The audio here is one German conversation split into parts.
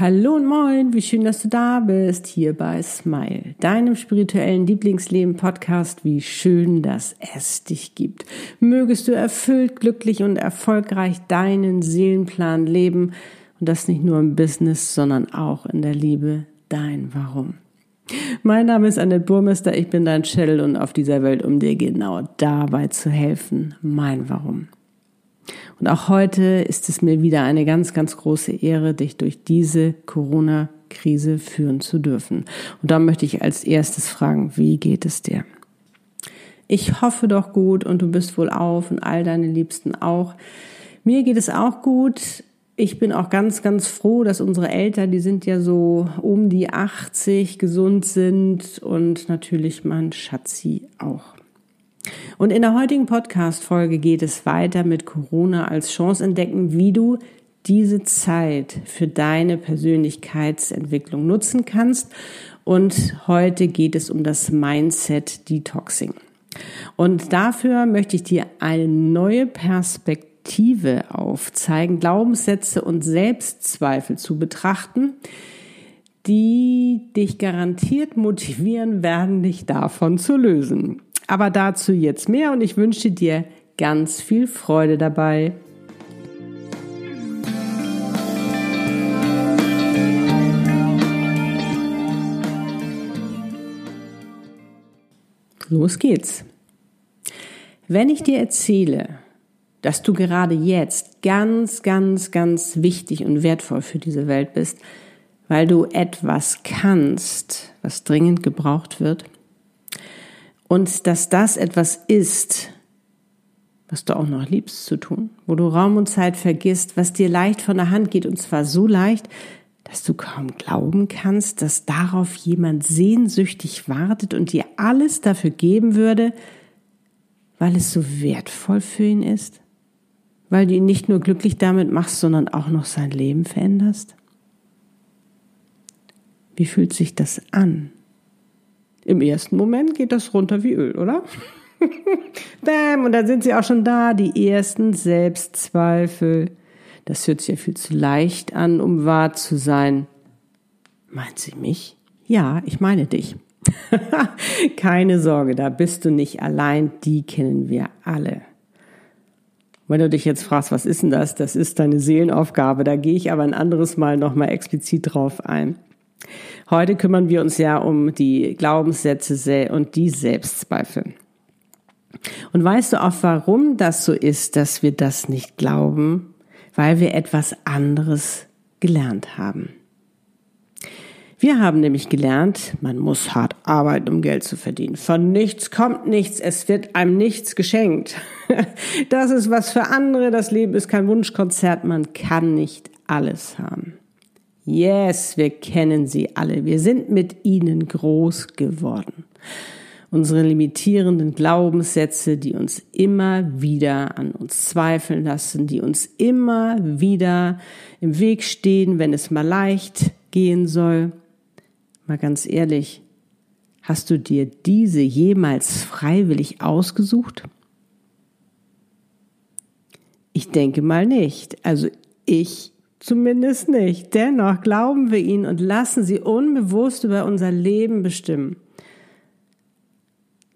Hallo und moin, wie schön, dass du da bist, hier bei Smile, deinem spirituellen Lieblingsleben-Podcast. Wie schön, dass es dich gibt. Mögest du erfüllt, glücklich und erfolgreich deinen Seelenplan leben und das nicht nur im Business, sondern auch in der Liebe, dein Warum. Mein Name ist Annette Burmester, ich bin dein Channel und auf dieser Welt, um dir genau dabei zu helfen, mein Warum. Und auch heute ist es mir wieder eine ganz, ganz große Ehre, dich durch diese Corona-Krise führen zu dürfen. Und da möchte ich als erstes fragen, wie geht es dir? Ich hoffe doch gut und du bist wohl auf und all deine Liebsten auch. Mir geht es auch gut. Ich bin auch ganz, ganz froh, dass unsere Eltern, die sind ja so um die 80, gesund sind und natürlich mein Schatzi auch. Und in der heutigen Podcast-Folge geht es weiter mit Corona als Chance entdecken, wie du diese Zeit für deine Persönlichkeitsentwicklung nutzen kannst. Und heute geht es um das Mindset Detoxing. Und dafür möchte ich dir eine neue Perspektive aufzeigen, Glaubenssätze und Selbstzweifel zu betrachten, die dich garantiert motivieren werden, dich davon zu lösen. Aber dazu jetzt mehr und ich wünsche dir ganz viel Freude dabei. Los geht's. Wenn ich dir erzähle, dass du gerade jetzt ganz, ganz, ganz wichtig und wertvoll für diese Welt bist, weil du etwas kannst, was dringend gebraucht wird, und dass das etwas ist, was du auch noch liebst zu tun, wo du Raum und Zeit vergisst, was dir leicht von der Hand geht und zwar so leicht, dass du kaum glauben kannst, dass darauf jemand sehnsüchtig wartet und dir alles dafür geben würde, weil es so wertvoll für ihn ist, weil du ihn nicht nur glücklich damit machst, sondern auch noch sein Leben veränderst? Wie fühlt sich das an? Im ersten Moment geht das runter wie Öl, oder? Bam, und dann sind sie auch schon da, die ersten Selbstzweifel. Das hört sich ja viel zu leicht an, um wahr zu sein. Meint sie mich? Ja, ich meine dich. Keine Sorge, da bist du nicht allein, die kennen wir alle. Wenn du dich jetzt fragst, was ist denn das? Das ist deine Seelenaufgabe. Da gehe ich aber ein anderes Mal nochmal explizit drauf ein. Heute kümmern wir uns ja um die Glaubenssätze und die Selbstzweifel. Und weißt du auch, warum das so ist, dass wir das nicht glauben? Weil wir etwas anderes gelernt haben. Wir haben nämlich gelernt, man muss hart arbeiten, um Geld zu verdienen. Von nichts kommt nichts, es wird einem nichts geschenkt. Das ist was für andere, das Leben ist kein Wunschkonzert, man kann nicht alles haben. Yes, wir kennen sie alle. Wir sind mit ihnen groß geworden. Unsere limitierenden Glaubenssätze, die uns immer wieder an uns zweifeln lassen, die uns immer wieder im Weg stehen, wenn es mal leicht gehen soll. Mal ganz ehrlich, hast du dir diese jemals freiwillig ausgesucht? Ich denke mal nicht. Also ich Zumindest nicht. Dennoch glauben wir ihnen und lassen sie unbewusst über unser Leben bestimmen.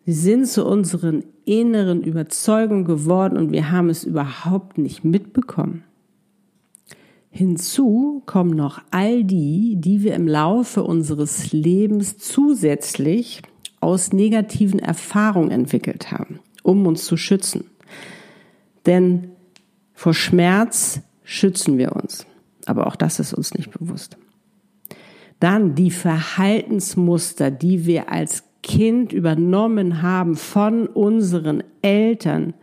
Sie sind zu unseren inneren Überzeugungen geworden und wir haben es überhaupt nicht mitbekommen. Hinzu kommen noch all die, die wir im Laufe unseres Lebens zusätzlich aus negativen Erfahrungen entwickelt haben, um uns zu schützen. Denn vor Schmerz schützen wir uns. Aber auch das ist uns nicht bewusst. Dann die Verhaltensmuster, die wir als Kind übernommen haben von unseren Eltern,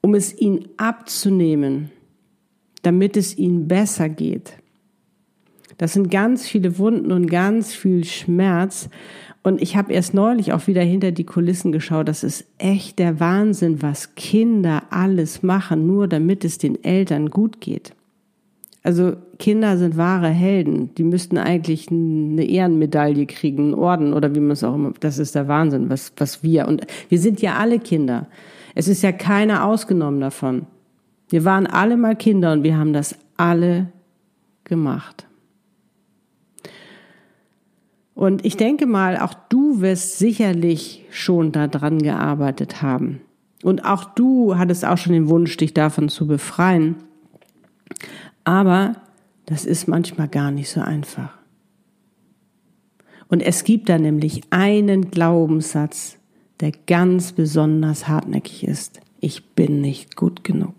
um es ihnen abzunehmen, damit es ihnen besser geht. Das sind ganz viele Wunden und ganz viel Schmerz. Und ich habe erst neulich auch wieder hinter die Kulissen geschaut. Das ist echt der Wahnsinn, was Kinder alles machen, nur damit es den Eltern gut geht. Also Kinder sind wahre Helden. Die müssten eigentlich eine Ehrenmedaille kriegen, einen Orden oder wie man es auch immer. Das ist der Wahnsinn, was, was wir. Und wir sind ja alle Kinder. Es ist ja keiner ausgenommen davon. Wir waren alle mal Kinder und wir haben das alle gemacht. Und ich denke mal, auch du wirst sicherlich schon daran gearbeitet haben. Und auch du hattest auch schon den Wunsch, dich davon zu befreien. Aber das ist manchmal gar nicht so einfach. Und es gibt da nämlich einen Glaubenssatz, der ganz besonders hartnäckig ist. Ich bin nicht gut genug.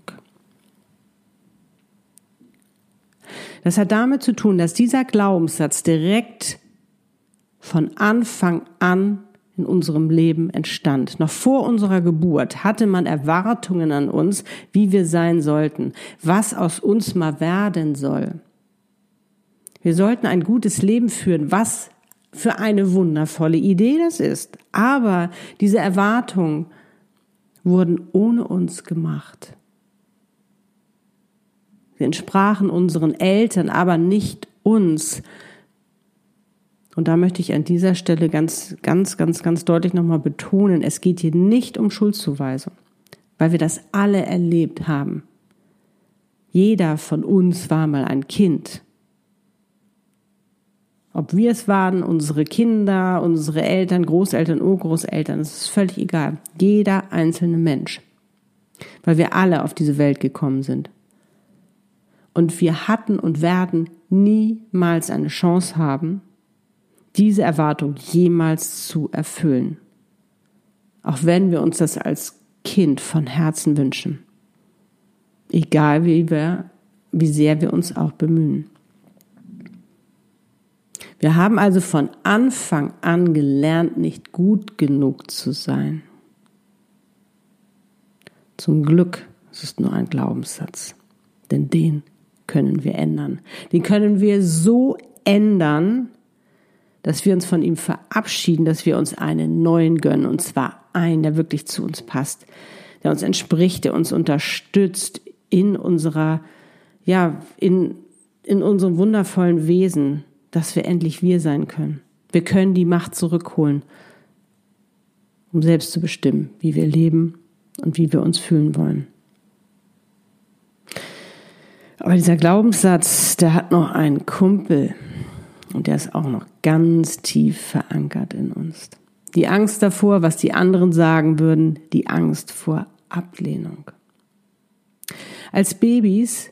Das hat damit zu tun, dass dieser Glaubenssatz direkt von Anfang an in unserem Leben entstand. Noch vor unserer Geburt hatte man Erwartungen an uns, wie wir sein sollten, was aus uns mal werden soll. Wir sollten ein gutes Leben führen, was für eine wundervolle Idee das ist. Aber diese Erwartungen wurden ohne uns gemacht. Sie entsprachen unseren Eltern, aber nicht uns. Und da möchte ich an dieser Stelle ganz, ganz, ganz, ganz deutlich nochmal betonen, es geht hier nicht um Schuldzuweisung, weil wir das alle erlebt haben. Jeder von uns war mal ein Kind. Ob wir es waren, unsere Kinder, unsere Eltern, Großeltern, Urgroßeltern, es ist völlig egal. Jeder einzelne Mensch. Weil wir alle auf diese Welt gekommen sind. Und wir hatten und werden niemals eine Chance haben, diese Erwartung jemals zu erfüllen. Auch wenn wir uns das als Kind von Herzen wünschen. Egal wie wir, wie sehr wir uns auch bemühen. Wir haben also von Anfang an gelernt, nicht gut genug zu sein. Zum Glück es ist nur ein Glaubenssatz, denn den können wir ändern. Den können wir so ändern, dass wir uns von ihm verabschieden, dass wir uns einen neuen gönnen, und zwar einen, der wirklich zu uns passt, der uns entspricht, der uns unterstützt in unserer, ja, in, in unserem wundervollen Wesen, dass wir endlich wir sein können. Wir können die Macht zurückholen, um selbst zu bestimmen, wie wir leben und wie wir uns fühlen wollen. Aber dieser Glaubenssatz, der hat noch einen Kumpel, und der ist auch noch ganz tief verankert in uns. Die Angst davor, was die anderen sagen würden, die Angst vor Ablehnung. Als Babys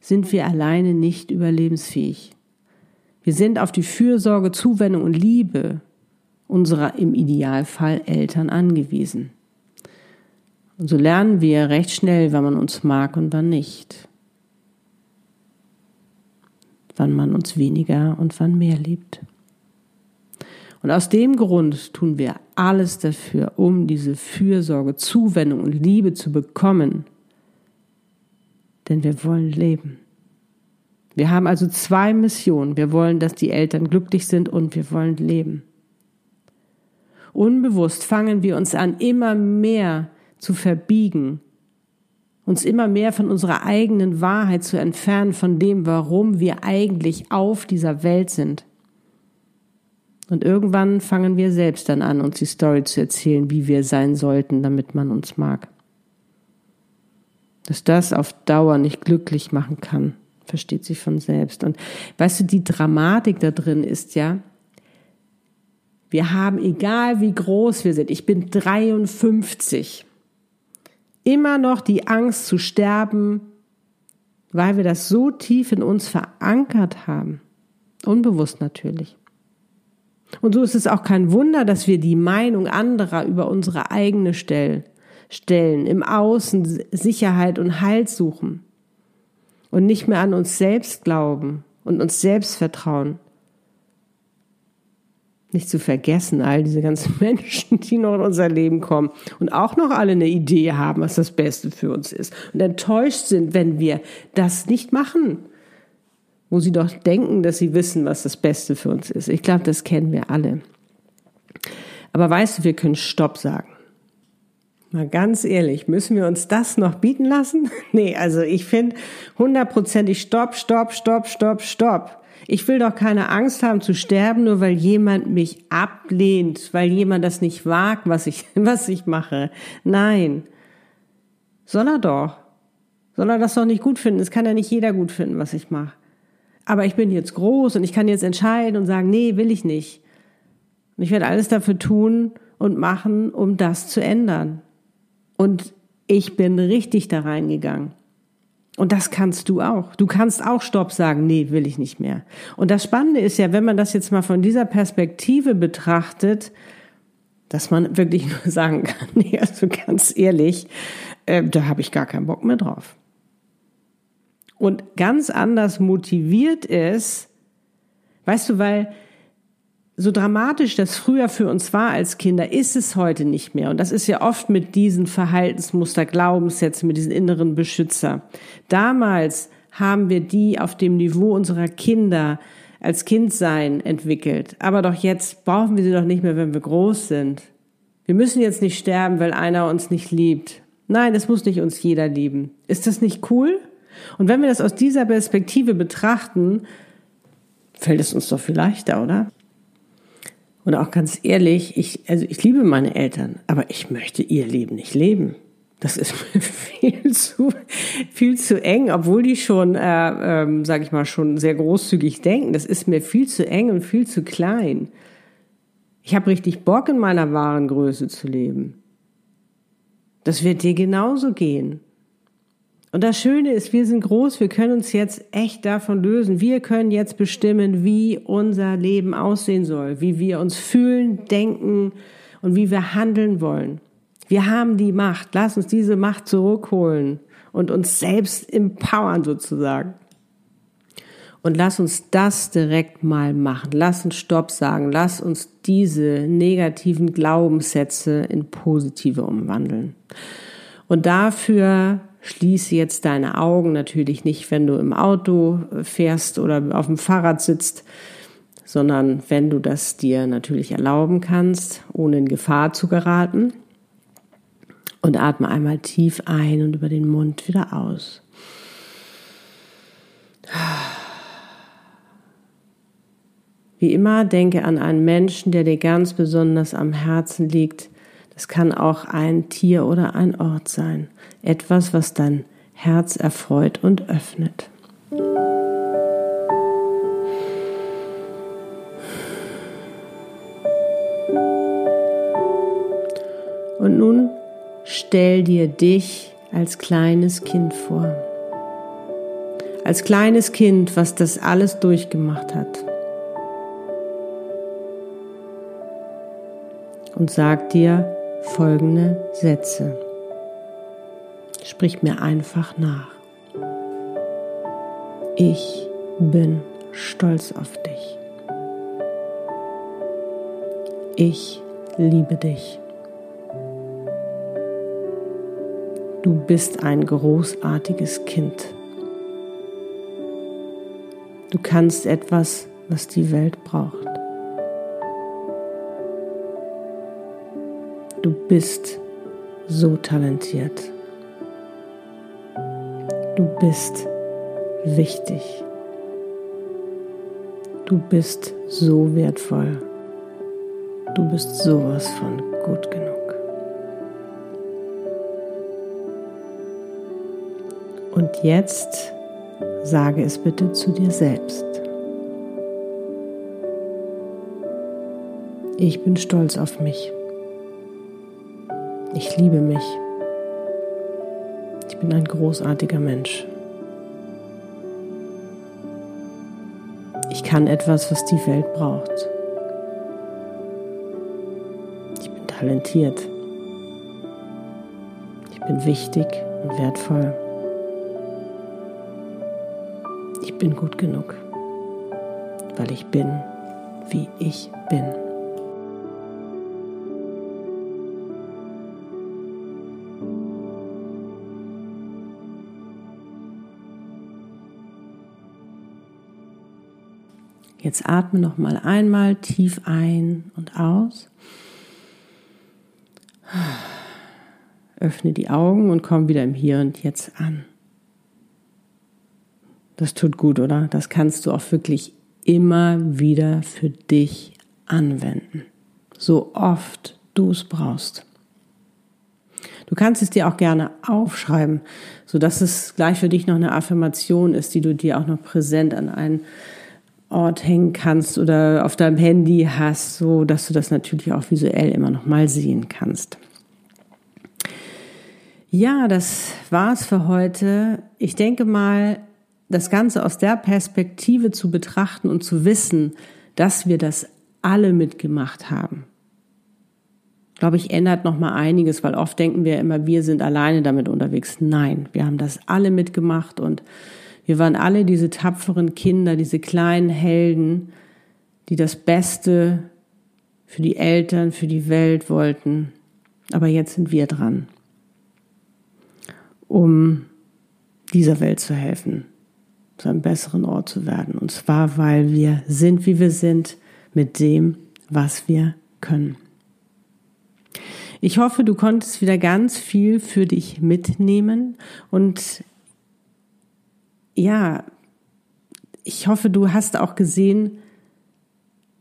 sind wir alleine nicht überlebensfähig. Wir sind auf die Fürsorge, Zuwendung und Liebe unserer im Idealfall Eltern angewiesen. Und so lernen wir recht schnell, wann man uns mag und wann nicht wann man uns weniger und wann mehr liebt. Und aus dem Grund tun wir alles dafür, um diese Fürsorge, Zuwendung und Liebe zu bekommen. Denn wir wollen leben. Wir haben also zwei Missionen. Wir wollen, dass die Eltern glücklich sind und wir wollen leben. Unbewusst fangen wir uns an, immer mehr zu verbiegen uns immer mehr von unserer eigenen Wahrheit zu entfernen, von dem, warum wir eigentlich auf dieser Welt sind. Und irgendwann fangen wir selbst dann an, uns die Story zu erzählen, wie wir sein sollten, damit man uns mag. Dass das auf Dauer nicht glücklich machen kann, versteht sich von selbst. Und weißt du, die Dramatik da drin ist ja, wir haben, egal wie groß wir sind, ich bin 53, immer noch die Angst zu sterben, weil wir das so tief in uns verankert haben. Unbewusst natürlich. Und so ist es auch kein Wunder, dass wir die Meinung anderer über unsere eigene stellen, stellen, im Außen Sicherheit und Halt suchen und nicht mehr an uns selbst glauben und uns selbst vertrauen. Nicht zu vergessen, all diese ganzen Menschen, die noch in unser Leben kommen und auch noch alle eine Idee haben, was das Beste für uns ist und enttäuscht sind, wenn wir das nicht machen, wo sie doch denken, dass sie wissen, was das Beste für uns ist. Ich glaube, das kennen wir alle. Aber weißt du, wir können Stopp sagen. Mal ganz ehrlich, müssen wir uns das noch bieten lassen? Nee, also ich finde hundertprozentig Stopp, Stopp, Stopp, Stopp, Stopp. Ich will doch keine Angst haben zu sterben, nur weil jemand mich ablehnt, weil jemand das nicht wagt, was ich, was ich mache. Nein. Soll er doch. Soll er das doch nicht gut finden? Es kann ja nicht jeder gut finden, was ich mache. aber ich bin jetzt groß und ich kann jetzt entscheiden und sagen, nee, will ich nicht. Und ich werde alles dafür tun und machen, um das zu ändern. Und ich bin richtig da reingegangen. Und das kannst du auch. Du kannst auch Stopp sagen, nee, will ich nicht mehr. Und das Spannende ist ja, wenn man das jetzt mal von dieser Perspektive betrachtet, dass man wirklich nur sagen kann, nee, also ganz ehrlich, äh, da habe ich gar keinen Bock mehr drauf. Und ganz anders motiviert ist, weißt du, weil so dramatisch das früher für uns war als Kinder, ist es heute nicht mehr. Und das ist ja oft mit diesen Verhaltensmuster, Glaubenssätzen, mit diesen inneren Beschützer. Damals haben wir die auf dem Niveau unserer Kinder als Kindsein entwickelt. Aber doch jetzt brauchen wir sie doch nicht mehr, wenn wir groß sind. Wir müssen jetzt nicht sterben, weil einer uns nicht liebt. Nein, es muss nicht uns jeder lieben. Ist das nicht cool? Und wenn wir das aus dieser Perspektive betrachten, fällt es uns doch viel leichter, oder? Und auch ganz ehrlich, ich, also ich liebe meine Eltern, aber ich möchte ihr Leben nicht leben. Das ist mir viel zu, viel zu eng, obwohl die schon, äh, ähm, sag ich mal, schon sehr großzügig denken. Das ist mir viel zu eng und viel zu klein. Ich habe richtig Bock, in meiner wahren Größe zu leben. Das wird dir genauso gehen. Und das Schöne ist, wir sind groß, wir können uns jetzt echt davon lösen. Wir können jetzt bestimmen, wie unser Leben aussehen soll, wie wir uns fühlen, denken und wie wir handeln wollen. Wir haben die Macht. Lass uns diese Macht zurückholen und uns selbst empowern sozusagen. Und lass uns das direkt mal machen. Lass uns Stopp sagen. Lass uns diese negativen Glaubenssätze in positive umwandeln. Und dafür schließe jetzt deine Augen natürlich nicht, wenn du im Auto fährst oder auf dem Fahrrad sitzt, sondern wenn du das dir natürlich erlauben kannst, ohne in Gefahr zu geraten. Und atme einmal tief ein und über den Mund wieder aus. Wie immer, denke an einen Menschen, der dir ganz besonders am Herzen liegt. Das kann auch ein Tier oder ein Ort sein. Etwas, was dein Herz erfreut und öffnet. Und nun Stell dir dich als kleines Kind vor. Als kleines Kind, was das alles durchgemacht hat. Und sag dir folgende Sätze. Sprich mir einfach nach. Ich bin stolz auf dich. Ich liebe dich. Du bist ein großartiges Kind. Du kannst etwas, was die Welt braucht. Du bist so talentiert. Du bist wichtig. Du bist so wertvoll. Du bist sowas von gut genug. Und jetzt sage es bitte zu dir selbst. Ich bin stolz auf mich. Ich liebe mich. Ich bin ein großartiger Mensch. Ich kann etwas, was die Welt braucht. Ich bin talentiert. Ich bin wichtig und wertvoll. Ich bin gut genug, weil ich bin, wie ich bin. Jetzt atme noch mal einmal tief ein und aus. Öffne die Augen und komm wieder im Hier und Jetzt an. Das tut gut, oder? Das kannst du auch wirklich immer wieder für dich anwenden. So oft du es brauchst. Du kannst es dir auch gerne aufschreiben, so dass es gleich für dich noch eine Affirmation ist, die du dir auch noch präsent an einen Ort hängen kannst oder auf deinem Handy hast, so dass du das natürlich auch visuell immer noch mal sehen kannst. Ja, das war's für heute. Ich denke mal, das Ganze aus der Perspektive zu betrachten und zu wissen, dass wir das alle mitgemacht haben. Glaube ich, ändert noch mal einiges, weil oft denken wir immer, wir sind alleine damit unterwegs. Nein, wir haben das alle mitgemacht und wir waren alle diese tapferen Kinder, diese kleinen Helden, die das Beste für die Eltern, für die Welt wollten. Aber jetzt sind wir dran, um dieser Welt zu helfen, zu einem besseren Ort zu werden. Und zwar, weil wir sind, wie wir sind, mit dem, was wir können. Ich hoffe, du konntest wieder ganz viel für dich mitnehmen und ja, ich hoffe, du hast auch gesehen,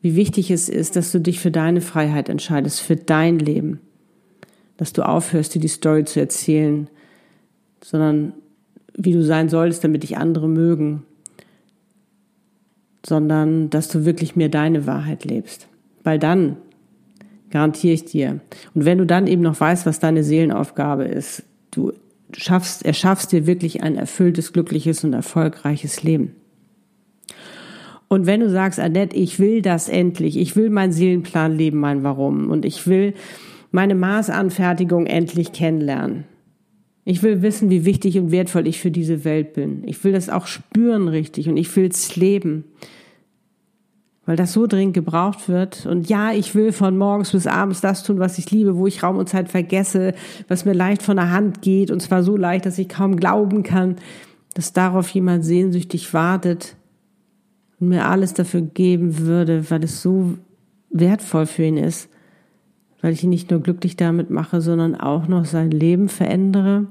wie wichtig es ist, dass du dich für deine Freiheit entscheidest, für dein Leben. Dass du aufhörst, dir die Story zu erzählen, sondern wie du sein solltest, damit dich andere mögen, sondern dass du wirklich mehr deine Wahrheit lebst. Weil dann, garantiere ich dir, und wenn du dann eben noch weißt, was deine Seelenaufgabe ist, du du schaffst, erschaffst dir wirklich ein erfülltes, glückliches und erfolgreiches Leben. Und wenn du sagst, Annette, ich will das endlich, ich will meinen Seelenplan leben, mein Warum und ich will meine Maßanfertigung endlich kennenlernen. Ich will wissen, wie wichtig und wertvoll ich für diese Welt bin. Ich will das auch spüren richtig und ich will es leben weil das so dringend gebraucht wird. Und ja, ich will von morgens bis abends das tun, was ich liebe, wo ich Raum und Zeit vergesse, was mir leicht von der Hand geht und zwar so leicht, dass ich kaum glauben kann, dass darauf jemand sehnsüchtig wartet und mir alles dafür geben würde, weil es so wertvoll für ihn ist, weil ich ihn nicht nur glücklich damit mache, sondern auch noch sein Leben verändere.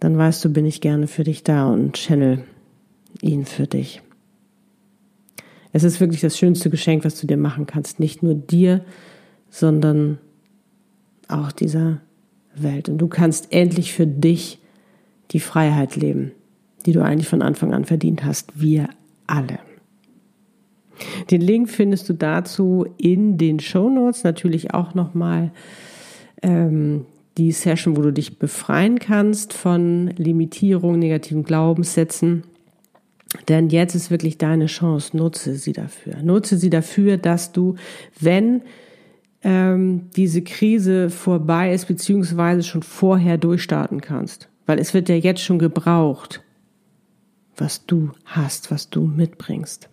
Dann weißt du, bin ich gerne für dich da und channel ihn für dich. Es ist wirklich das schönste Geschenk, was du dir machen kannst. Nicht nur dir, sondern auch dieser Welt. Und du kannst endlich für dich die Freiheit leben, die du eigentlich von Anfang an verdient hast. Wir alle. Den Link findest du dazu in den Show Notes natürlich auch nochmal ähm, die Session, wo du dich befreien kannst von Limitierung, negativen Glaubenssätzen denn jetzt ist wirklich deine Chance. Nutze sie dafür. Nutze sie dafür, dass du, wenn ähm, diese Krise vorbei ist, beziehungsweise schon vorher durchstarten kannst. Weil es wird ja jetzt schon gebraucht, was du hast, was du mitbringst.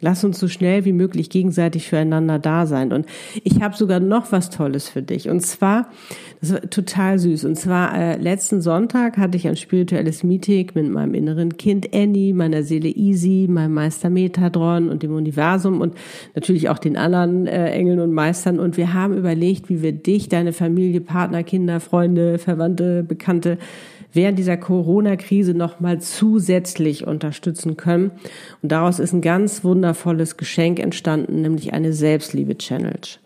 Lass uns so schnell wie möglich gegenseitig füreinander da sein. Und ich habe sogar noch was Tolles für dich. Und zwar, das war total süß. Und zwar äh, letzten Sonntag hatte ich ein spirituelles Meeting mit meinem inneren Kind Annie, meiner Seele Easy, meinem Meister Metadron und dem Universum und natürlich auch den anderen äh, Engeln und Meistern. Und wir haben überlegt, wie wir dich, deine Familie, Partner, Kinder, Freunde, Verwandte, Bekannte während dieser Corona-Krise nochmal zusätzlich unterstützen können. Und daraus ist ein ganz wundervolles Geschenk entstanden, nämlich eine Selbstliebe-Challenge.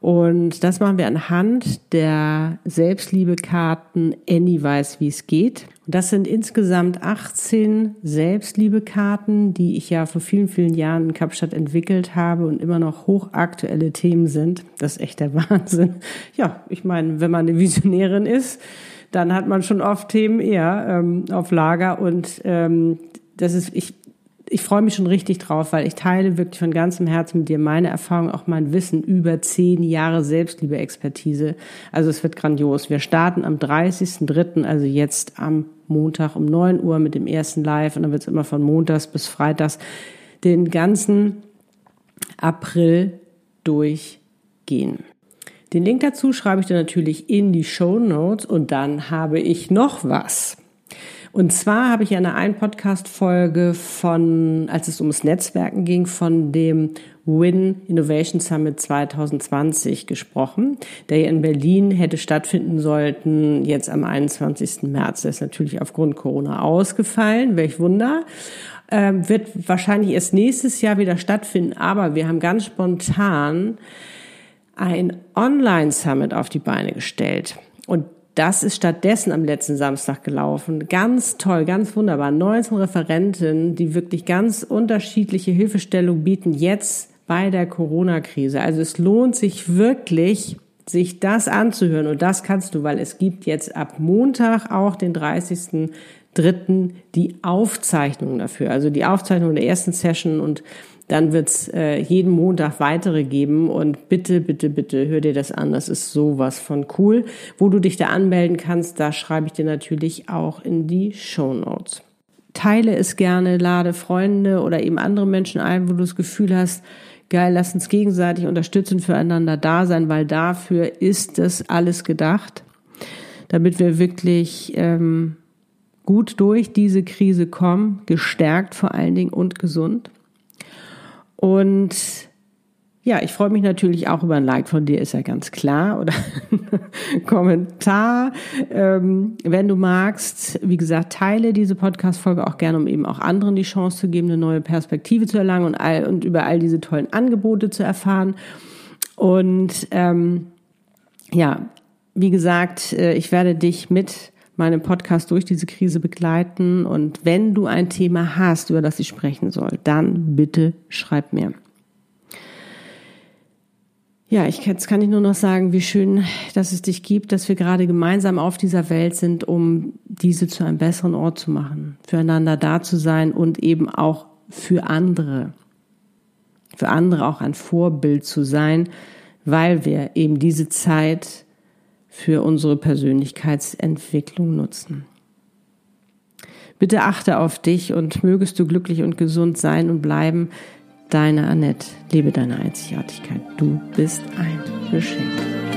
Und das machen wir anhand der Selbstliebe-Karten Annie weiß, wie es geht. Das sind insgesamt 18 Selbstliebe-Karten, die ich ja vor vielen, vielen Jahren in Kapstadt entwickelt habe und immer noch hochaktuelle Themen sind. Das ist echt der Wahnsinn. Ja, ich meine, wenn man eine Visionärin ist, dann hat man schon oft Themen eher ähm, auf Lager und ähm, das ist, ich, ich freue mich schon richtig drauf, weil ich teile wirklich von ganzem Herzen mit dir meine Erfahrung, auch mein Wissen über zehn Jahre Selbstliebe-Expertise. Also es wird grandios. Wir starten am 30.03., also jetzt am Montag um 9 Uhr mit dem ersten Live und dann wird es immer von Montags bis Freitags den ganzen April durchgehen. Den Link dazu schreibe ich dir natürlich in die Show Notes und dann habe ich noch was. Und zwar habe ich in einer Podcast-Folge von, als es ums Netzwerken ging, von dem Win Innovation Summit 2020 gesprochen, der ja in Berlin hätte stattfinden sollten, jetzt am 21. März. Der ist natürlich aufgrund Corona ausgefallen, welch Wunder. Ähm, wird wahrscheinlich erst nächstes Jahr wieder stattfinden, aber wir haben ganz spontan ein Online-Summit auf die Beine gestellt. Und das ist stattdessen am letzten Samstag gelaufen. Ganz toll, ganz wunderbar. 19 Referenten, die wirklich ganz unterschiedliche Hilfestellung bieten jetzt bei der Corona-Krise. Also es lohnt sich wirklich, sich das anzuhören. Und das kannst du, weil es gibt jetzt ab Montag auch den 30.03. die Aufzeichnung dafür. Also die Aufzeichnung der ersten Session und dann wird's äh, jeden Montag weitere geben und bitte, bitte, bitte hör dir das an. Das ist sowas von cool. Wo du dich da anmelden kannst, da schreibe ich dir natürlich auch in die Show Notes. Teile es gerne, lade Freunde oder eben andere Menschen ein, wo du das Gefühl hast, geil, lass uns gegenseitig unterstützen, füreinander da sein, weil dafür ist das alles gedacht, damit wir wirklich ähm, gut durch diese Krise kommen, gestärkt vor allen Dingen und gesund. Und ja, ich freue mich natürlich auch über ein Like von dir, ist ja ganz klar, oder Kommentar. Ähm, wenn du magst, wie gesagt, teile diese Podcast-Folge auch gerne, um eben auch anderen die Chance zu geben, eine neue Perspektive zu erlangen und, all, und über all diese tollen Angebote zu erfahren. Und ähm, ja, wie gesagt, äh, ich werde dich mit meinem Podcast durch diese Krise begleiten. Und wenn du ein Thema hast, über das ich sprechen soll, dann bitte schreib mir. Ja, ich, jetzt kann ich nur noch sagen, wie schön, dass es dich gibt, dass wir gerade gemeinsam auf dieser Welt sind, um diese zu einem besseren Ort zu machen, füreinander da zu sein und eben auch für andere, für andere auch ein Vorbild zu sein, weil wir eben diese Zeit für unsere Persönlichkeitsentwicklung nutzen. Bitte achte auf dich und mögest du glücklich und gesund sein und bleiben. Deine Annette, lebe deine Einzigartigkeit. Du bist ein Geschenk.